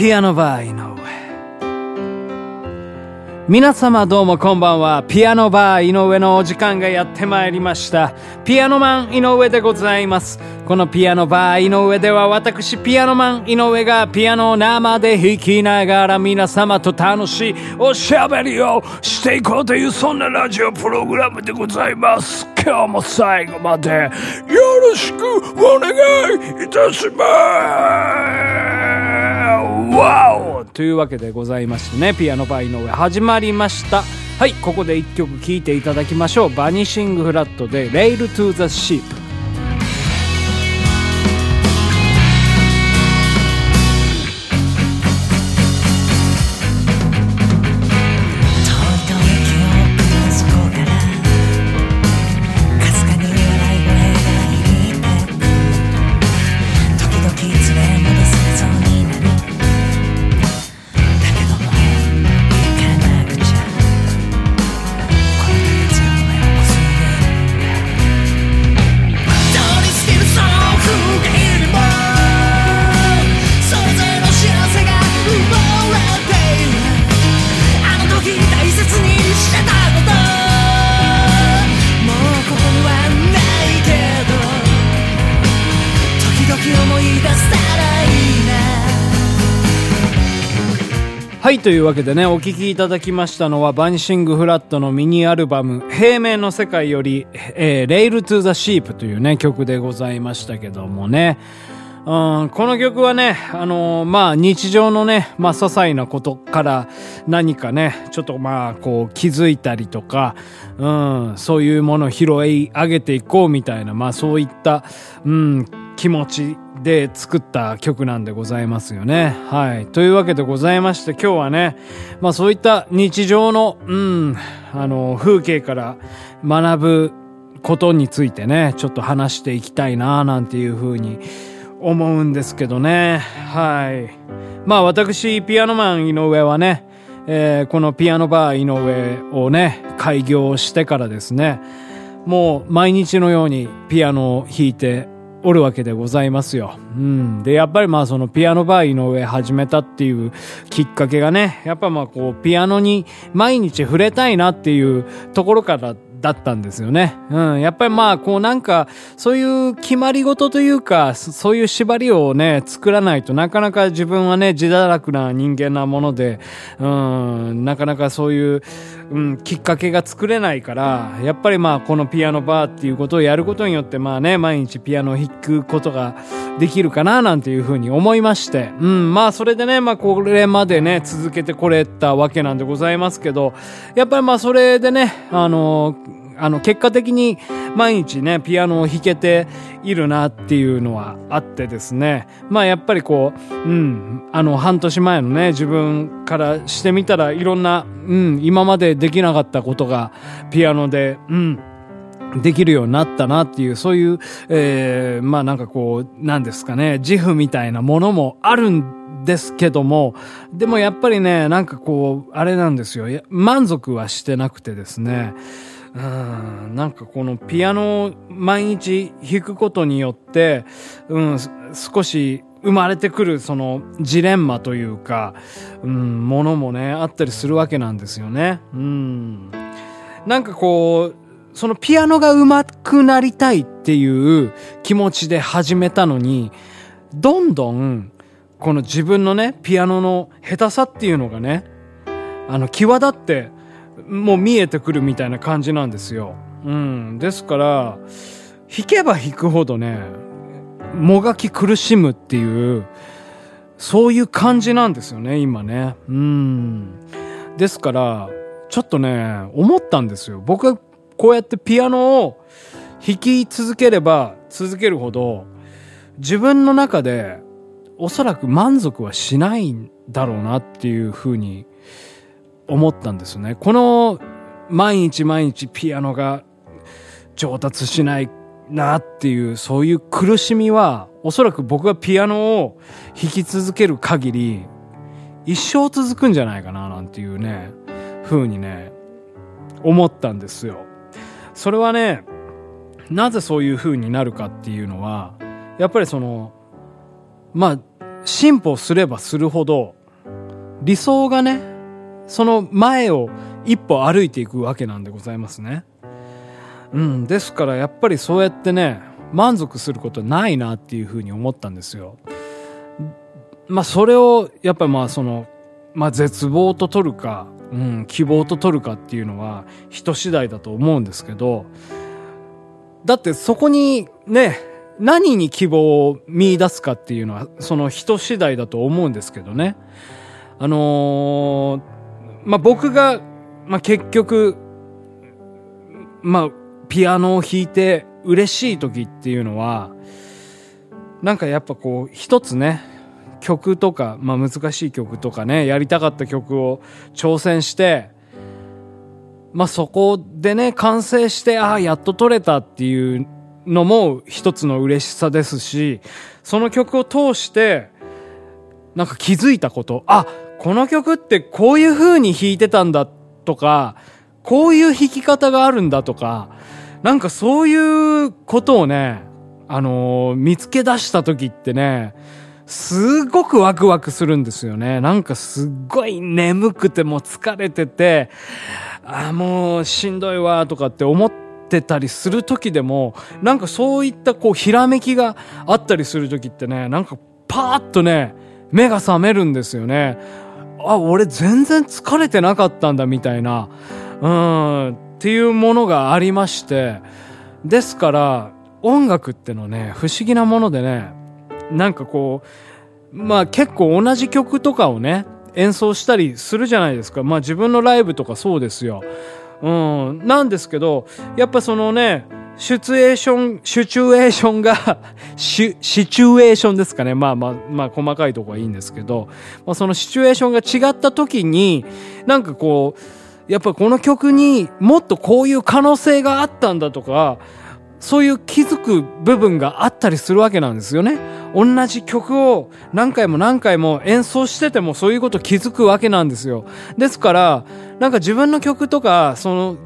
ピアノバー井上。皆様どうもこんばんは。ピアノバー井上のお時間がやってまいりました。ピアノマン井上でございます。このピアノバー井上では私ピアノマン井上がピアノを生で弾きながら皆様と楽しいおしゃべりをしていこうというそんなラジオプログラムでございます。今日も最後までよろしくお願いいたします。わおというわけでございましてねピアノバー井上始まりました。はいここで1曲聴いていただきましょう。バニシングフラットで「レイルトゥザシープ」はい、というわけでね、お聴きいただきましたのは、バニシングフラットのミニアルバム、平面の世界より、えー、レイルトゥザシープというね、曲でございましたけどもね。うん、この曲はね、あのー、まあ、日常のね、まあ、些細なことから何かね、ちょっとまあ、こう、気づいたりとか、うん、そういうものを拾い上げていこうみたいな、まあ、そういった、うん、気持ちで作った曲なんでございますよね。はい。というわけでございまして、今日はね、まあそういった日常の、うん、あの、風景から学ぶことについてね、ちょっと話していきたいな、なんていうふうに思うんですけどね。はい。まあ私、ピアノマン井上はね、えー、このピアノバー井上をね、開業してからですね、もう毎日のようにピアノを弾いておるわけでございますよ。うん。で、やっぱりまあそのピアノバー井上始めたっていうきっかけがね、やっぱまあこうピアノに毎日触れたいなっていうところからだったんですよね。うん。やっぱりまあ、こうなんか、そういう決まり事というか、そういう縛りをね、作らないとなかなか自分はね、自堕落な人間なもので、うん、なかなかそういう、うん、きっかけが作れないから、やっぱりまあ、このピアノバーっていうことをやることによって、まあね、毎日ピアノを弾くことができるかな、なんていうふうに思いまして、うん、まあ、それでね、まあ、これまでね、続けてこれたわけなんでございますけど、やっぱりまあ、それでね、あのあの、結果的に毎日ね、ピアノを弾けているなっていうのはあってですね。まあやっぱりこう、うん、あの、半年前のね、自分からしてみたらいろんな、うん、今までできなかったことがピアノで、うん、できるようになったなっていう、そういう、えー、まあなんかこう、なんですかね、自負みたいなものもあるんですけども、でもやっぱりね、なんかこう、あれなんですよ。満足はしてなくてですね。うん、うんなんかこのピアノを毎日弾くことによって、うん、少し生まれてくるそのジレンマというか、うん、ものもね、あったりするわけなんですよね。うん。なんかこう、そのピアノが上手くなりたいっていう気持ちで始めたのに、どんどん、この自分のね、ピアノの下手さっていうのがね、あの、際立ってもう見えてくるみたいな感じなんですよ。うん。ですから、弾けば弾くほどね、もがき苦しむっていう、そういう感じなんですよね、今ね。うん。ですから、ちょっとね、思ったんですよ。僕はこうやってピアノを弾き続ければ続けるほど、自分の中でおそらく満足はしないんだろうなっていうふうに思ったんですね。この毎日毎日ピアノが上達しないなっていう、そういう苦しみは、おそらく僕がピアノを弾き続ける限り、一生続くんじゃないかななんていうね、風にね、思ったんですよ。それはね、なぜそういう風になるかっていうのは、やっぱりその、まあ、進歩すればするほど、理想がね、その前を一歩歩いていくわけなんでございますね。うん。ですからやっぱりそうやってね、満足することないなっていうふうに思ったんですよ。まあそれを、やっぱりまあその、まあ絶望と取るか、うん、希望と取るかっていうのは人次第だと思うんですけど、だってそこにね、何に希望を見出すかっていうのはその人次第だと思うんですけどね。あのー、まあ、僕が、まあ、結局、まあ、ピアノを弾いて嬉しい時っていうのは、なんかやっぱこう、一つね、曲とか、まあ難しい曲とかね、やりたかった曲を挑戦して、まあそこでね、完成して、ああ、やっと撮れたっていうのも一つの嬉しさですし、その曲を通して、なんか気づいたこと、あ、この曲ってこういう風に弾いてたんだとか、こういう弾き方があるんだとか、なんかそういうことをね、あのー、見つけ出した時ってね、すごくワクワクするんですよね。なんかすっごい眠くても疲れてて、あ、もうしんどいわとかって思ってたりする時でも、なんかそういったこうひらめきがあったりする時ってね、なんかパーッとね、目が覚めるんですよね。あ、俺全然疲れてなかったんだみたいな、うん、っていうものがありまして、ですから、音楽ってのね、不思議なものでね、なんかこう、まあ結構同じ曲とかをね、演奏したりするじゃないですか。まあ自分のライブとかそうですよ。うん。なんですけど、やっぱそのね、シチュエーション、シチュエーションが シ、シチュエーションですかね。まあまあ、まあ細かいとこはいいんですけど、まあそのシチュエーションが違った時に、なんかこう、やっぱこの曲にもっとこういう可能性があったんだとか、そういう気づく部分があったりするわけなんですよね。同じ曲を何回も何回も演奏しててもそういうこと気づくわけなんですよ。ですから、なんか自分の曲とか、その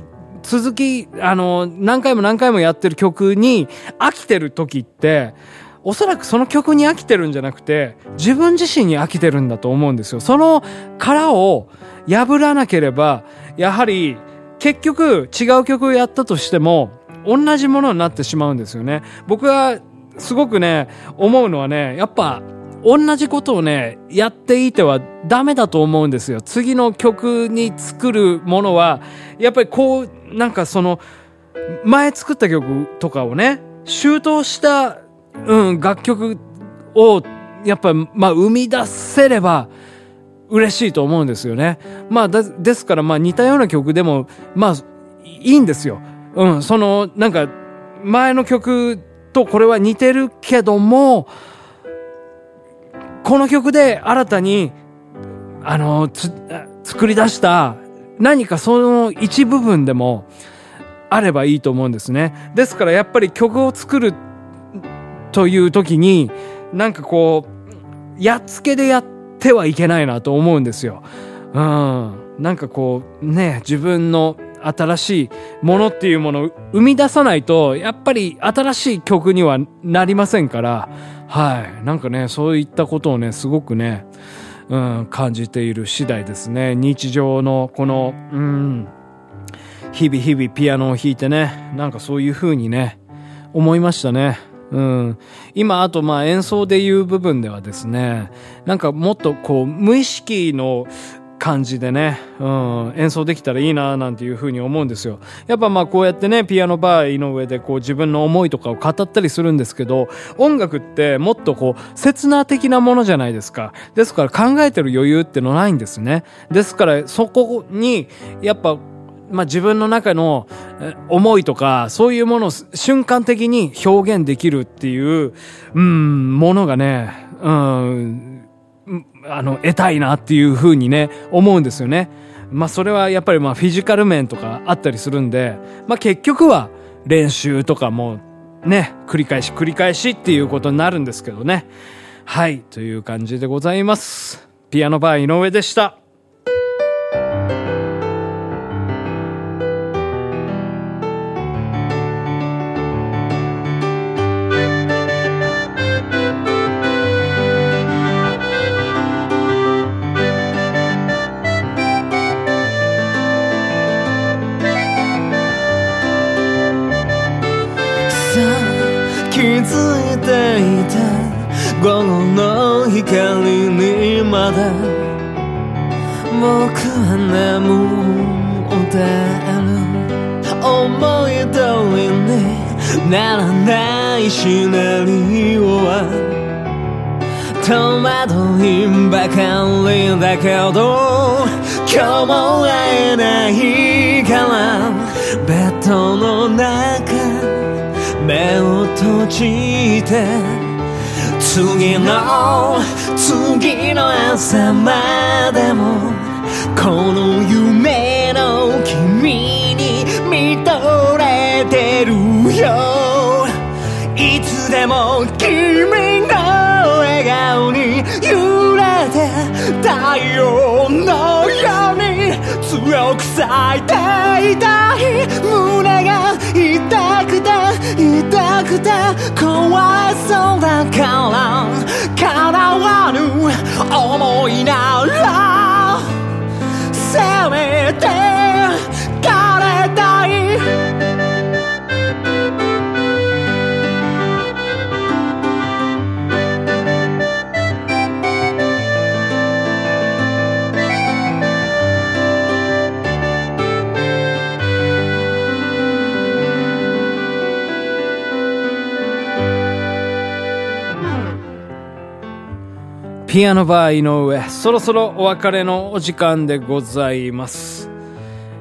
続き、あの、何回も何回もやってる曲に飽きてる時って、おそらくその曲に飽きてるんじゃなくて、自分自身に飽きてるんだと思うんですよ。その殻を破らなければ、やはり結局違う曲をやったとしても、同じものになってしまうんですよね。僕はすごくね、思うのはね、やっぱ同じことをね、やっていてはダメだと思うんですよ。次の曲に作るものは、やっぱりこう、なんかその、前作った曲とかをね、周到した、うん、楽曲を、やっぱ、まあ、生み出せれば、嬉しいと思うんですよね。まあ、ですから、まあ、似たような曲でも、まあ、いいんですよ。うん、その、なんか、前の曲とこれは似てるけども、この曲で新たに、あの、つ、作り出した何かその一部分でもあればいいと思うんですね。ですからやっぱり曲を作るという時に、なんかこう、やっつけでやってはいけないなと思うんですよ。うん。なんかこう、ね、自分の新しいものっていうものを生み出さないと、やっぱり新しい曲にはなりませんから、はい。なんかね、そういったことをね、すごくね、うん、感じている次第ですね。日常のこの、うん、日々日々ピアノを弾いてね、なんかそういう風にね、思いましたね。うん。今、あと、まあ、演奏でいう部分ではですね、なんかもっとこう、無意識の感じでね、うん、演奏できたらいいななんていうふうに思うんですよ。やっぱまあこうやってね、ピアノバーの上でこう自分の思いとかを語ったりするんですけど、音楽ってもっとこう、刹那的なものじゃないですか。ですから考えてる余裕ってのないんですね。ですからそこに、やっぱまあ、自分の中の思いとか、そういうものを瞬間的に表現できるっていう、うん、ものがね、うん、あの、得たいなっていうふうにね、思うんですよね。まあそれはやっぱりまあフィジカル面とかあったりするんで、まあ結局は練習とかもね、繰り返し繰り返しっていうことになるんですけどね。はい、という感じでございます。ピアノバー井上でした。ならないシナリオは戸惑いばかりだけど今日も会えないからベッドの中目を閉じて次の次の朝までもこの夢も君の笑顔に揺れて太陽のように強く咲いていたい胸が痛くて痛くて怖いそうだから叶わぬ思いなピアノバー井上、そろそろお別れのお時間でございます。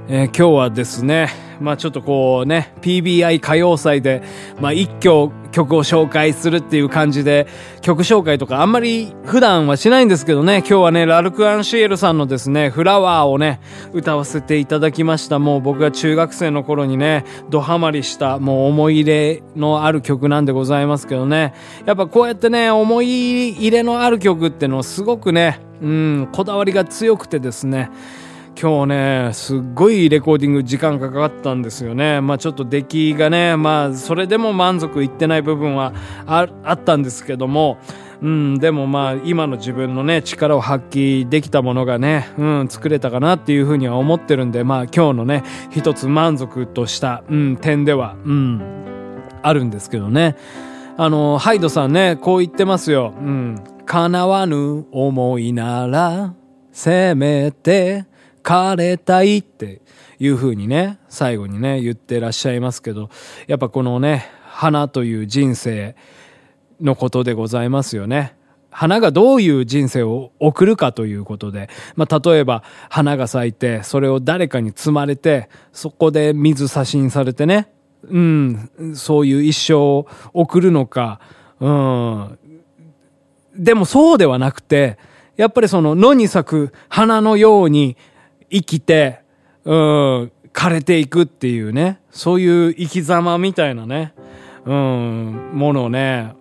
えー今日はですね、まあちょっとこうね、PBI 歌謡祭で、まあ一挙曲を紹介するっていう感じで、曲紹介とかあんまり普段はしないんですけどね、今日はね、ラルク・アンシエルさんのですね、フラワーをね、歌わせていただきました。もう僕が中学生の頃にね、ドハマりした、もう思い入れのある曲なんでございますけどね、やっぱこうやってね、思い入れのある曲ってのすごくね、うん、こだわりが強くてですね、今日ね、すっごいレコーディング時間かかったんですよね。まあちょっと出来がね、まあそれでも満足いってない部分はああったんですけども、うん、でもまあ今の自分のね、力を発揮できたものがね、うん、作れたかなっていうふうには思ってるんで、まあ今日のね、一つ満足とした、うん、点では、うん、あるんですけどね。あの、ハイドさんね、こう言ってますよ。うん。叶わぬ思いなら、せめて、枯れたいっていう風にね、最後にね、言ってらっしゃいますけど、やっぱこのね、花という人生のことでございますよね。花がどういう人生を送るかということで、まあ、例えば花が咲いて、それを誰かに摘まれて、そこで水差しにされてね、うん、そういう一生を送るのか、うん、でもそうではなくて、やっぱりその野に咲く花のように生きて、うん、枯れていくっていうね、そういう生き様みたいなね、うん、ものをね、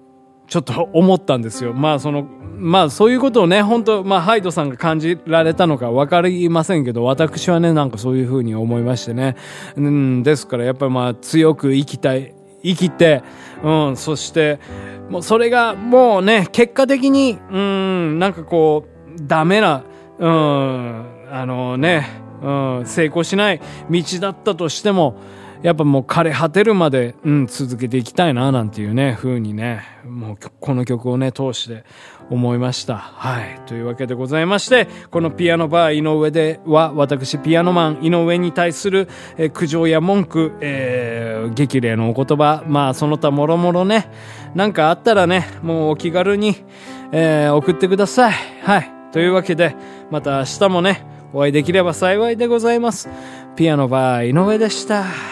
ちょっと思ったんですよ。まあその、まあそういうことをね、本当まあハイドさんが感じられたのかわかりませんけど、私はね、なんかそういうふうに思いましてね。うん、ですからやっぱりまあ強く生きたい、生きて、うん、そして、もうそれがもうね、結果的に、うん、なんかこう、ダメな、うん、あのね、うん、成功しない道だったとしても、やっぱもう枯れ果てるまで、うん、続けていきたいな、なんていうね、風にね、もうこの曲をね、通して思いました。はい。というわけでございまして、このピアノバー井上では、私、ピアノマン井上に対する、えー苦情や文句、えー激励のお言葉、まあ、その他もろもろね、なんかあったらね、もうお気軽に、えー送ってください。はい。というわけで、また明日もね、お会いできれば幸いでございます。ピアノバー井上でした。